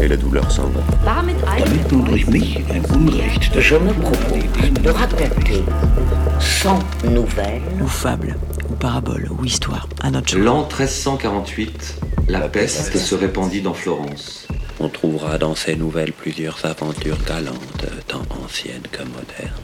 et la douleur s'en va. Damit nun durch mich ein Unrecht je me propose de raconter 100 nouvelles ou fable, ou parabole, ou histoire, à notre. L'an 1348, la peste se répandit dans Florence. On trouvera dans ces nouvelles plusieurs aventures galantes, tant anciennes que modernes.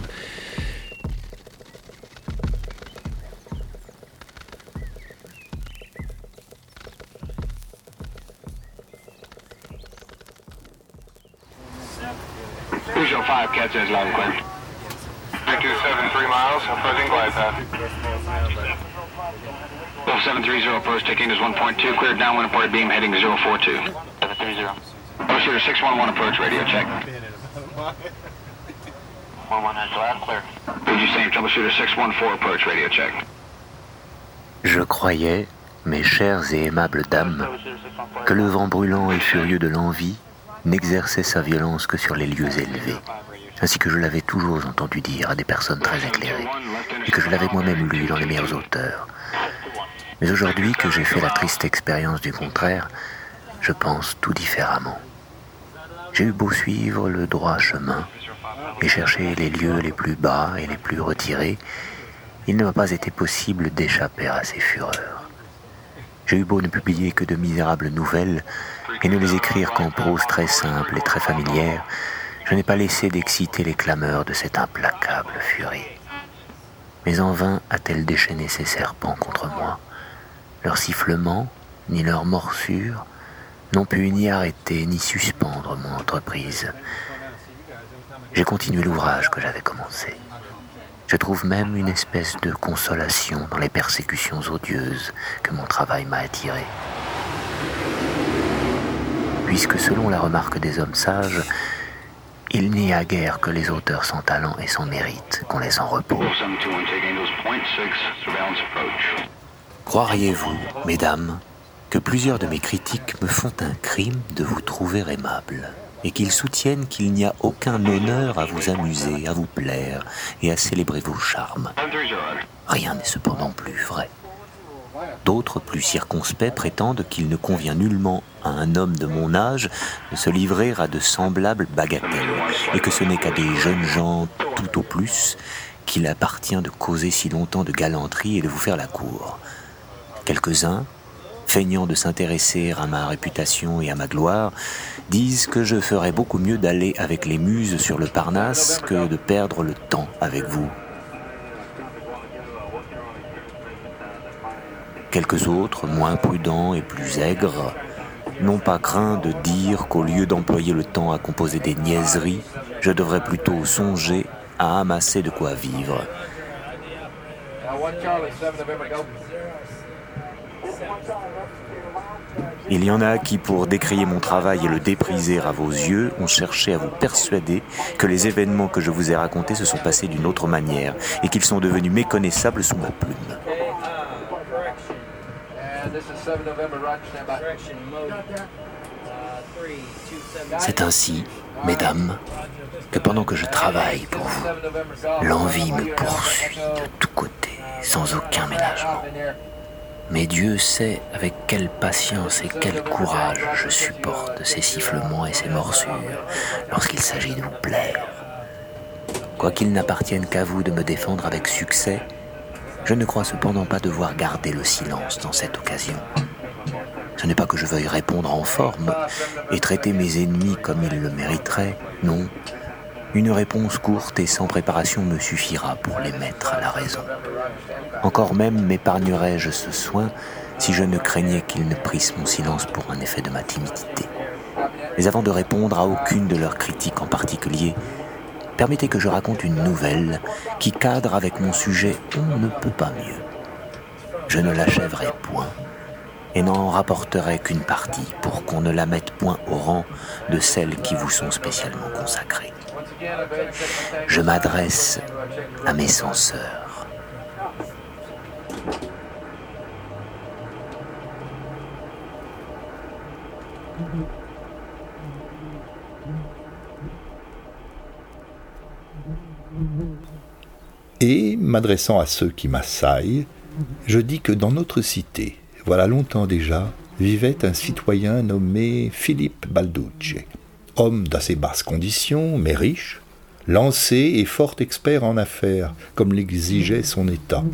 Usual 5 catches long clear. 273 miles, approaching glide path. 730 approach, taking is 1.2, cleared downwind reported beam heading 042. 730. Oh, shooter 611 approach, radio check. 11 has loud clear. Did you same troubleshooter? 614 approach, radio check. Je croyais, mes chères et aimables dames, que le vent brûlant et furieux de l'envie n'exerçait sa violence que sur les lieux élevés, ainsi que je l'avais toujours entendu dire à des personnes très éclairées, et que je l'avais moi-même lu dans les meilleurs auteurs. Mais aujourd'hui que j'ai fait la triste expérience du contraire, je pense tout différemment. J'ai eu beau suivre le droit chemin et chercher les lieux les plus bas et les plus retirés, il ne m'a pas été possible d'échapper à ces fureurs. J'ai eu beau ne publier que de misérables nouvelles et ne les écrire qu'en prose très simple et très familière, je n'ai pas laissé d'exciter les clameurs de cette implacable furie. Mais en vain a-t-elle déchaîné ses serpents contre moi. Leurs sifflements, ni leurs morsures, n'ont pu ni arrêter ni suspendre mon entreprise. J'ai continué l'ouvrage que j'avais commencé. Je trouve même une espèce de consolation dans les persécutions odieuses que mon travail m'a attiré. Puisque selon la remarque des hommes sages, il n'y a guère que les auteurs sans talent et sans mérite qu'on laisse en repos. 721 taking is 0.6, surveillance approach. Croiriez-vous, mesdames, que plusieurs de mes critiques me font un crime de vous trouver aimable et qu'ils soutiennent qu'il n'y a aucun honneur à vous amuser, à vous plaire et à célébrer vos charmes? 730. Rien n'est cependant plus vrai. D'autres, plus circonspects, prétendent qu'il ne convient nullement à un homme de mon âge de se livrer à de semblables bagatelles, et que ce n'est qu'à des jeunes gens tout au plus qu'il appartient de causer si longtemps de galanterie et de vous faire la cour. Quelques-uns, feignant de s'intéresser à ma réputation et à ma gloire, disent que je ferais beaucoup mieux d'aller avec les muses sur le Parnasse que de perdre le temps avec vous. Quelques autres, moins prudents et plus aigres, n'ont pas craint de dire qu'au lieu d'employer le temps à composer des niaiseries, je devrais plutôt songer à amasser de quoi vivre. Il y en a qui, pour décrier mon travail et le dépriser à vos yeux, ont cherché à vous persuader que les événements que je vous ai racontés se sont passés d'une autre manière et qu'ils sont devenus méconnaissables sous ma plume. C'est ainsi, mesdames, que pendant que je travaille pour vous, l'envie me poursuit de tous côtés, sans aucun ménagement. Mais Dieu sait avec quelle patience et quel courage je supporte ces sifflements et ces morsures lorsqu'il s'agit de vous plaire. Quoiqu'il n'appartienne qu'à vous de me défendre avec succès, je ne crois cependant pas devoir garder le silence dans cette occasion. Ce n'est pas que je veuille répondre en forme et traiter mes ennemis comme ils le mériteraient, non. Une réponse courte et sans préparation me suffira pour les mettre à la raison. Encore même m'épargnerais-je ce soin si je ne craignais qu'ils ne prissent mon silence pour un effet de ma timidité. Mais avant de répondre à aucune de leurs critiques en particulier, permettez que je raconte une nouvelle qui cadre avec mon sujet On ne peut pas mieux. Je ne l'achèverai point, et n'en rapporterai qu'une partie pour qu'on ne la mette point au rang de celles qui vous sont spécialement consacrées. Je m'adresse à mes censeurs. Et, m'adressant à ceux qui m'assaillent, je dis que dans notre cité, voilà longtemps déjà, vivait un citoyen nommé Philippe Balducci, homme d'assez basse condition, mais riche, lancé et fort expert en affaires, comme l'exigeait son état.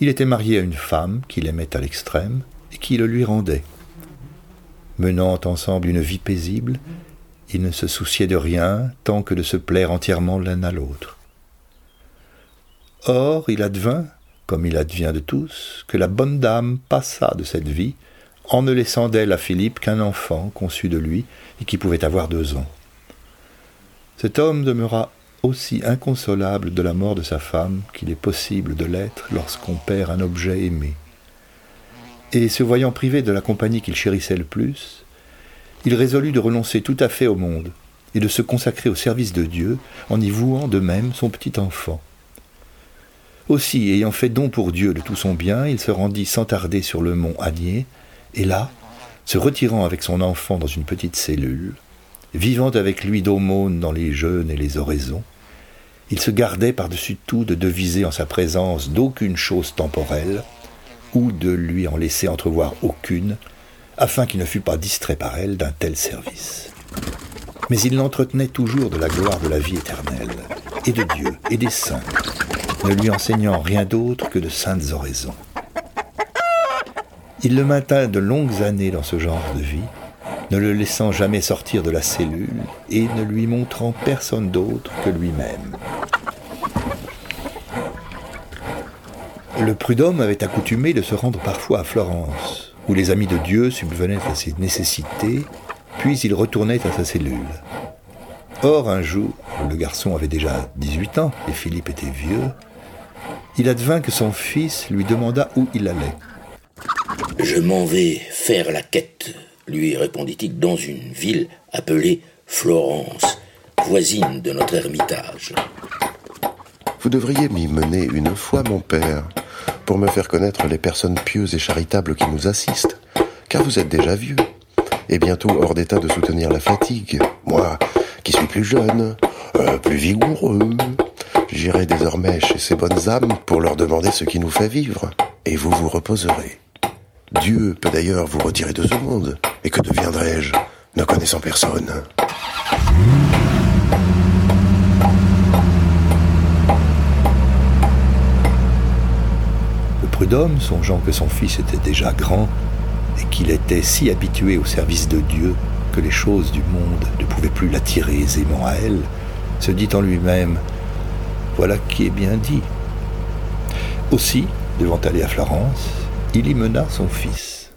Il était marié à une femme qu'il aimait à l'extrême et qui le lui rendait. Menant ensemble une vie paisible, ils ne se souciaient de rien tant que de se plaire entièrement l'un à l'autre. Or, il advint, comme il advient de tous, que la bonne dame passa de cette vie, en ne laissant d'elle à Philippe qu'un enfant conçu de lui et qui pouvait avoir deux ans. Cet homme demeura aussi inconsolable de la mort de sa femme qu'il est possible de l'être lorsqu'on perd un objet aimé. Et se voyant privé de la compagnie qu'il chérissait le plus, il résolut de renoncer tout à fait au monde et de se consacrer au service de Dieu en y vouant de même son petit enfant. Aussi, ayant fait don pour Dieu de tout son bien, il se rendit sans tarder sur le mont Agnier, et là, se retirant avec son enfant dans une petite cellule, vivant avec lui d'aumône dans les jeûnes et les oraisons, il se gardait par-dessus tout de deviser en sa présence d'aucune chose temporelle, ou de lui en laisser entrevoir aucune, afin qu'il ne fût pas distrait par elle d'un tel service. Mais il l'entretenait toujours de la gloire de la vie éternelle, et de Dieu, et des saints, ne lui enseignant rien d'autre que de saintes oraisons. Il le maintint de longues années dans ce genre de vie, ne le laissant jamais sortir de la cellule et ne lui montrant personne d'autre que lui-même. Le prud'homme avait accoutumé de se rendre parfois à Florence, où les amis de Dieu subvenaient à ses nécessités, puis il retournait à sa cellule. Or, un jour, le garçon avait déjà 18 ans et Philippe était vieux, il advint que son fils lui demanda où il allait. Je m'en vais faire la quête, lui répondit-il, dans une ville appelée Florence, voisine de notre ermitage. Vous devriez m'y mener une fois, mon père, pour me faire connaître les personnes pieuses et charitables qui nous assistent, car vous êtes déjà vieux, et bientôt hors d'état de soutenir la fatigue. Moi, qui suis plus jeune, euh, plus vigoureux, J'irai désormais chez ces bonnes âmes pour leur demander ce qui nous fait vivre, et vous vous reposerez. Dieu peut d'ailleurs vous retirer de ce monde, et que deviendrai-je, ne connaissant personne? Prud'homme, songeant que son fils était déjà grand, et qu'il était si habitué au service de Dieu que les choses du monde ne pouvaient plus l'attirer aisément à elle, se dit en lui-même voilà qui est bien dit. Aussi, devant aller à Florence, il y mena son fils.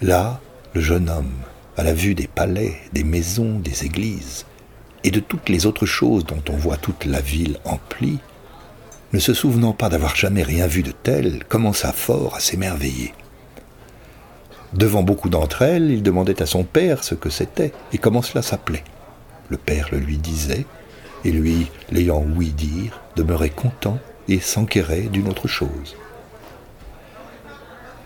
Là, le jeune homme, à la vue des palais, des maisons, des églises, et de toutes les autres choses dont on voit toute la ville emplie, ne se souvenant pas d'avoir jamais rien vu de tel, commença fort à s'émerveiller. Devant beaucoup d'entre elles, il demandait à son père ce que c'était et comment cela s'appelait. Le père le lui disait, et lui, l'ayant ouï dire, demeurait content et s'enquérait d'une autre chose.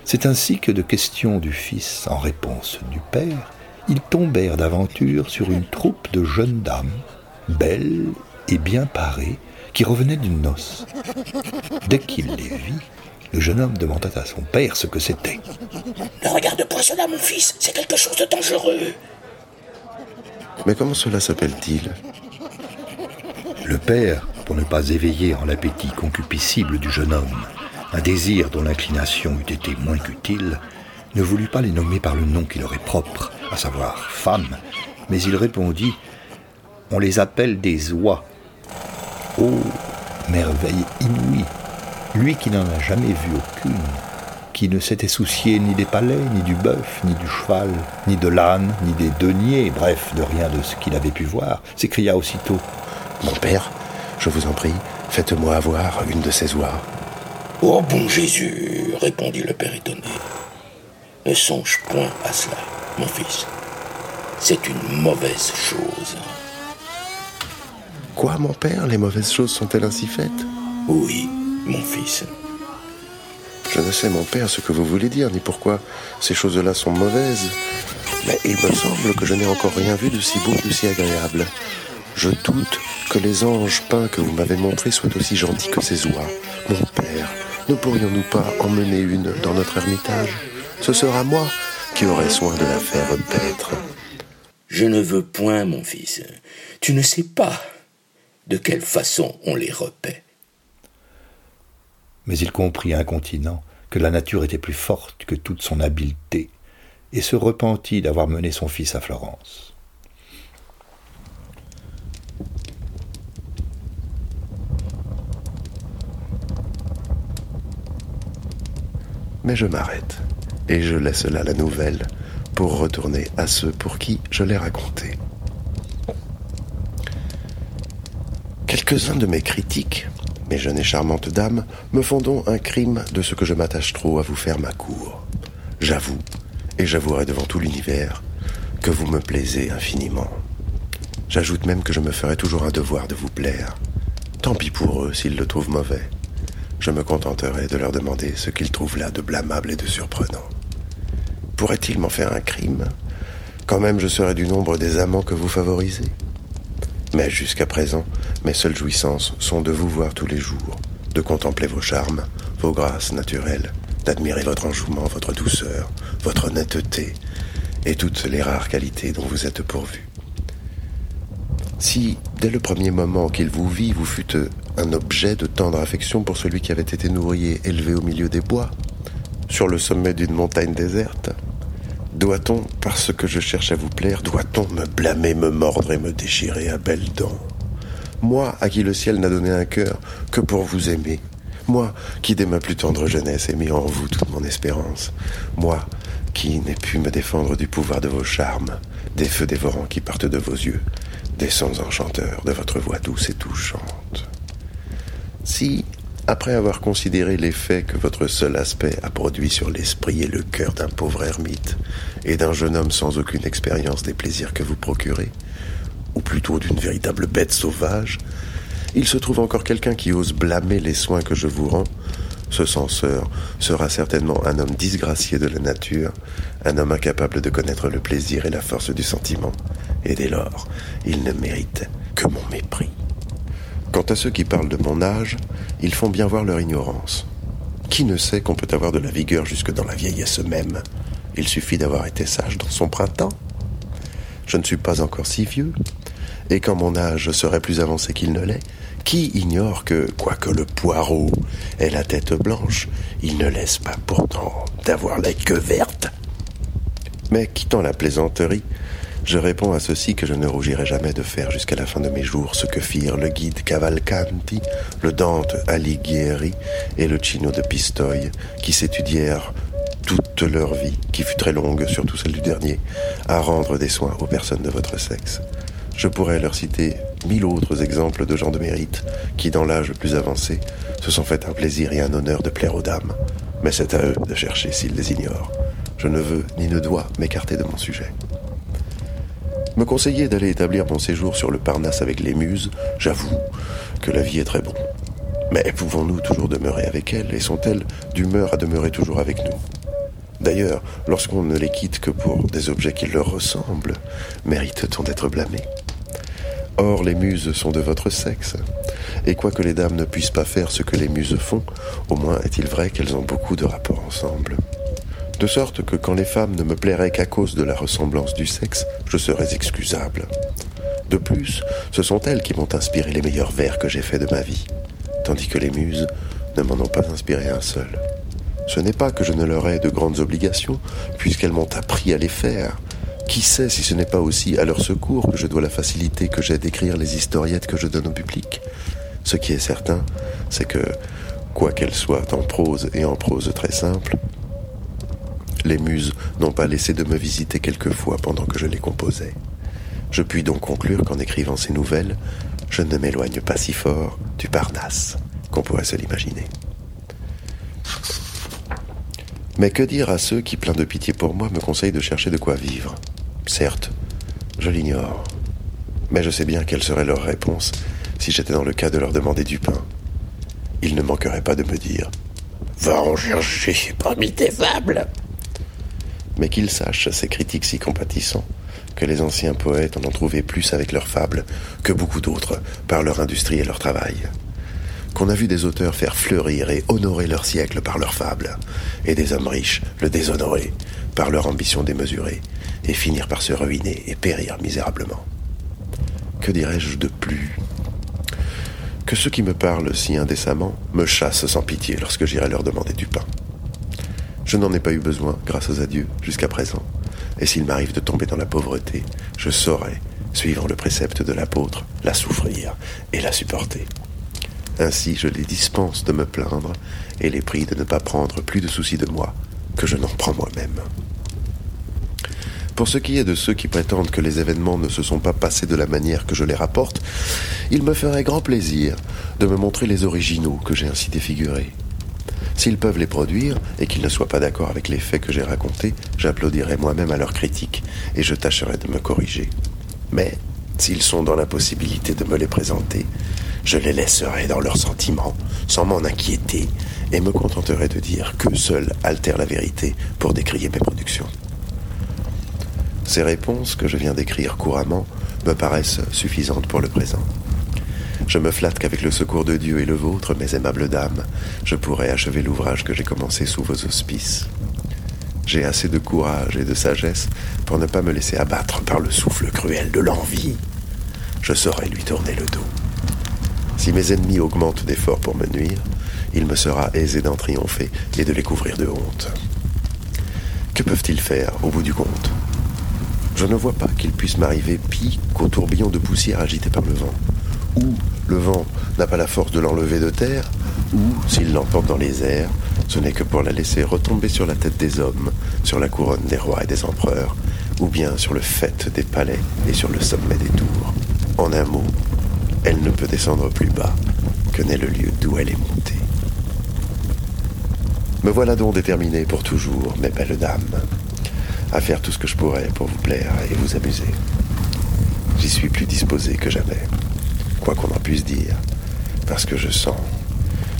C'est ainsi que de questions du fils en réponse du père, ils tombèrent d'aventure sur une troupe de jeunes dames, belles et bien parées, qui revenaient d'une noce. Dès qu'il les vit, le jeune homme demanda à son père ce que c'était. Ne regarde pas cela, mon fils, c'est quelque chose de dangereux. Mais comment cela s'appelle-t-il? Le père, pour ne pas éveiller en l'appétit concupiscible du jeune homme un désir dont l'inclination eût été moins qu'utile, ne voulut pas les nommer par le nom qui leur est propre, à savoir femmes, mais il répondit On les appelle des oies. Oh, merveille inouïe Lui qui n'en a jamais vu aucune, qui ne s'était soucié ni des palais, ni du bœuf, ni du cheval, ni de l'âne, ni des deniers, bref, de rien de ce qu'il avait pu voir, s'écria aussitôt mon père, je vous en prie, faites-moi avoir une de ces oies. Oh bon Jésus, répondit le père étonné. Ne songe point à cela, mon fils. C'est une mauvaise chose. Quoi, mon père Les mauvaises choses sont-elles ainsi faites Oui, mon fils. Je ne sais, mon père, ce que vous voulez dire, ni pourquoi ces choses-là sont mauvaises. Mais il me semble que je n'ai encore rien vu de si beau, de si agréable. Je doute que les anges peints que vous m'avez montrés soient aussi gentils que ces oies. Mon père, ne pourrions-nous pas emmener une dans notre ermitage? Ce sera moi qui aurai soin de la faire paître. Je ne veux point, mon fils. Tu ne sais pas de quelle façon on les repaît. Mais il comprit incontinent que la nature était plus forte que toute son habileté, et se repentit d'avoir mené son fils à Florence. Mais je m'arrête, et je laisse là la nouvelle pour retourner à ceux pour qui je l'ai raconté. Quelques-uns de mes critiques, mes jeunes et charmantes dames, me font donc un crime de ce que je m'attache trop à vous faire ma cour. J'avoue, et j'avouerai devant tout l'univers, que vous me plaisez infiniment. J'ajoute même que je me ferai toujours un devoir de vous plaire. Tant pis pour eux s'ils le trouvent mauvais. Je me contenterai de leur demander ce qu'ils trouvent là de blâmable et de surprenant. Pourrait-il m'en faire un crime? Quand même je serai du nombre des amants que vous favorisez. Mais jusqu'à présent, mes seules jouissances sont de vous voir tous les jours, de contempler vos charmes, vos grâces naturelles, d'admirer votre enjouement, votre douceur, votre honnêteté et toutes les rares qualités dont vous êtes pourvu. Si, dès le premier moment qu'il vous vit, vous fûtes un objet de tendre affection pour celui qui avait été nourri et élevé au milieu des bois, sur le sommet d'une montagne déserte, doit-on, parce que je cherche à vous plaire, doit-on me blâmer, me mordre et me déchirer à belles dents? Moi, à qui le ciel n'a donné un cœur que pour vous aimer, moi qui dès ma plus tendre jeunesse ai mis en vous toute mon espérance, moi qui n'ai pu me défendre du pouvoir de vos charmes, des feux dévorants qui partent de vos yeux, des sons enchanteurs de votre voix douce et touchante. Si, après avoir considéré l'effet que votre seul aspect a produit sur l'esprit et le cœur d'un pauvre ermite, et d'un jeune homme sans aucune expérience des plaisirs que vous procurez, ou plutôt d'une véritable bête sauvage, il se trouve encore quelqu'un qui ose blâmer les soins que je vous rends, ce censeur sera certainement un homme disgracié de la nature, un homme incapable de connaître le plaisir et la force du sentiment, et dès lors, il ne mérite que mon mépris. Quant à ceux qui parlent de mon âge, ils font bien voir leur ignorance. Qui ne sait qu'on peut avoir de la vigueur jusque dans la vieillesse même? Il suffit d'avoir été sage dans son printemps. Je ne suis pas encore si vieux, et quand mon âge serait plus avancé qu'il ne l'est, qui ignore que, quoique le poireau ait la tête blanche, il ne laisse pas pourtant d'avoir la queue verte Mais quittant la plaisanterie, je réponds à ceci que je ne rougirai jamais de faire jusqu'à la fin de mes jours ce que firent le guide Cavalcanti, le Dante Alighieri et le Chino de Pistoia, qui s'étudièrent toute leur vie, qui fut très longue, surtout celle du dernier, à rendre des soins aux personnes de votre sexe. Je pourrais leur citer mille autres exemples de gens de mérite qui, dans l'âge le plus avancé, se sont fait un plaisir et un honneur de plaire aux dames. Mais c'est à eux de chercher s'ils les ignorent. Je ne veux ni ne dois m'écarter de mon sujet. Me conseiller d'aller établir mon séjour sur le Parnasse avec les muses, j'avoue que la vie est très bon. Mais pouvons-nous toujours demeurer avec elles et sont-elles d'humeur à demeurer toujours avec nous? D'ailleurs, lorsqu'on ne les quitte que pour des objets qui leur ressemblent, mérite-t-on d'être blâmé Or, les muses sont de votre sexe. Et quoique les dames ne puissent pas faire ce que les muses font, au moins est-il vrai qu'elles ont beaucoup de rapports ensemble. De sorte que quand les femmes ne me plairaient qu'à cause de la ressemblance du sexe, je serais excusable. De plus, ce sont elles qui m'ont inspiré les meilleurs vers que j'ai faits de ma vie, tandis que les muses ne m'en ont pas inspiré un seul. Ce n'est pas que je ne leur ai de grandes obligations, puisqu'elles m'ont appris à les faire, qui sait si ce n'est pas aussi à leur secours que je dois la facilité que j'ai d'écrire les historiettes que je donne au public Ce qui est certain, c'est que, quoiqu'elles soient en prose et en prose très simple, les muses n'ont pas laissé de me visiter quelquefois pendant que je les composais. Je puis donc conclure qu'en écrivant ces nouvelles, je ne m'éloigne pas si fort du Parnasse qu'on pourrait se l'imaginer. Mais que dire à ceux qui, pleins de pitié pour moi, me conseillent de chercher de quoi vivre? Certes, je l'ignore. Mais je sais bien quelle serait leur réponse si j'étais dans le cas de leur demander du pain. Ils ne manqueraient pas de me dire Va en chercher parmi tes fables Mais qu'ils sachent, ces critiques si compatissants, que les anciens poètes en ont trouvé plus avec leurs fables que beaucoup d'autres par leur industrie et leur travail. Qu'on a vu des auteurs faire fleurir et honorer leur siècle par leurs fables, et des hommes riches le déshonorer par leur ambition démesurée, et finir par se ruiner et périr misérablement. Que dirais-je de plus? Que ceux qui me parlent si indécemment me chassent sans pitié lorsque j'irai leur demander du pain. Je n'en ai pas eu besoin, grâce à Dieu, jusqu'à présent et s'il m'arrive de tomber dans la pauvreté, je saurai, suivant le précepte de l'apôtre, la souffrir et la supporter. Ainsi je les dispense de me plaindre et les prie de ne pas prendre plus de soucis de moi que je n'en prends moi-même. Pour ce qui est de ceux qui prétendent que les événements ne se sont pas passés de la manière que je les rapporte, il me ferait grand plaisir de me montrer les originaux que j'ai ainsi défigurés. S'ils peuvent les produire et qu'ils ne soient pas d'accord avec les faits que j'ai racontés, j'applaudirai moi-même à leurs critiques et je tâcherai de me corriger. Mais s'ils sont dans l'impossibilité de me les présenter, je les laisserai dans leurs sentiments, sans m'en inquiéter, et me contenterai de dire que seul altère la vérité pour décrier mes productions. Ces réponses que je viens d'écrire couramment me paraissent suffisantes pour le présent. Je me flatte qu'avec le secours de Dieu et le vôtre, mes aimables dames, je pourrai achever l'ouvrage que j'ai commencé sous vos auspices. J'ai assez de courage et de sagesse pour ne pas me laisser abattre par le souffle cruel de l'envie. Je saurai lui tourner le dos. Si mes ennemis augmentent d'efforts pour me nuire, il me sera aisé d'en triompher et de les couvrir de honte. Que peuvent-ils faire au bout du compte? Je ne vois pas qu'il puisse m'arriver pis qu'au tourbillon de poussière agité par le vent ou le vent n'a pas la force de l'enlever de terre, ou s'il l'emporte dans les airs, ce n'est que pour la laisser retomber sur la tête des hommes, sur la couronne des rois et des empereurs, ou bien sur le faîte des palais et sur le sommet des tours. En un mot, elle ne peut descendre plus bas que n'est le lieu d'où elle est montée. Me voilà donc déterminé pour toujours, mes belles dames, à faire tout ce que je pourrais pour vous plaire et vous amuser. J'y suis plus disposé que jamais quoi qu'on en puisse dire, parce que je sens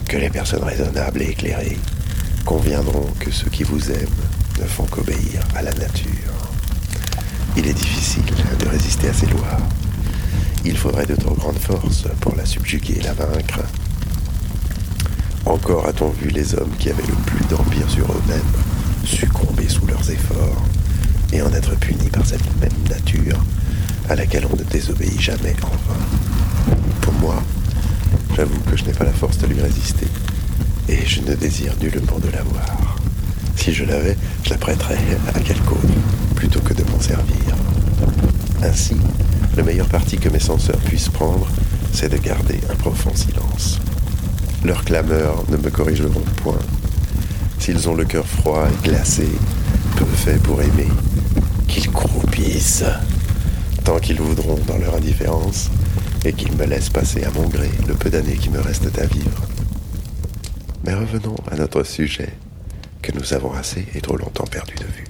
que les personnes raisonnables et éclairées conviendront que ceux qui vous aiment ne font qu'obéir à la nature. Il est difficile de résister à ces lois. Il faudrait de trop grandes forces pour la subjuguer et la vaincre. Encore a-t-on vu les hommes qui avaient le plus d'empire sur eux-mêmes succomber sous leurs efforts et en être punis par cette même nature à laquelle on ne désobéit jamais en vain. Pour moi, j'avoue que je n'ai pas la force de lui résister, et je ne désire nullement de l'avoir. Si je l'avais, je la prêterais à quelque autre, plutôt que de m'en servir. Ainsi, le meilleur parti que mes censeurs puissent prendre, c'est de garder un profond silence. Leurs clameurs ne me corrigeront point. S'ils ont le cœur froid et glacé, peu fait pour aimer, qu'ils croupissent tant qu'ils voudront dans leur indifférence, et qu'ils me laissent passer à mon gré le peu d'années qui me restent à vivre. Mais revenons à notre sujet, que nous avons assez et trop longtemps perdu de vue.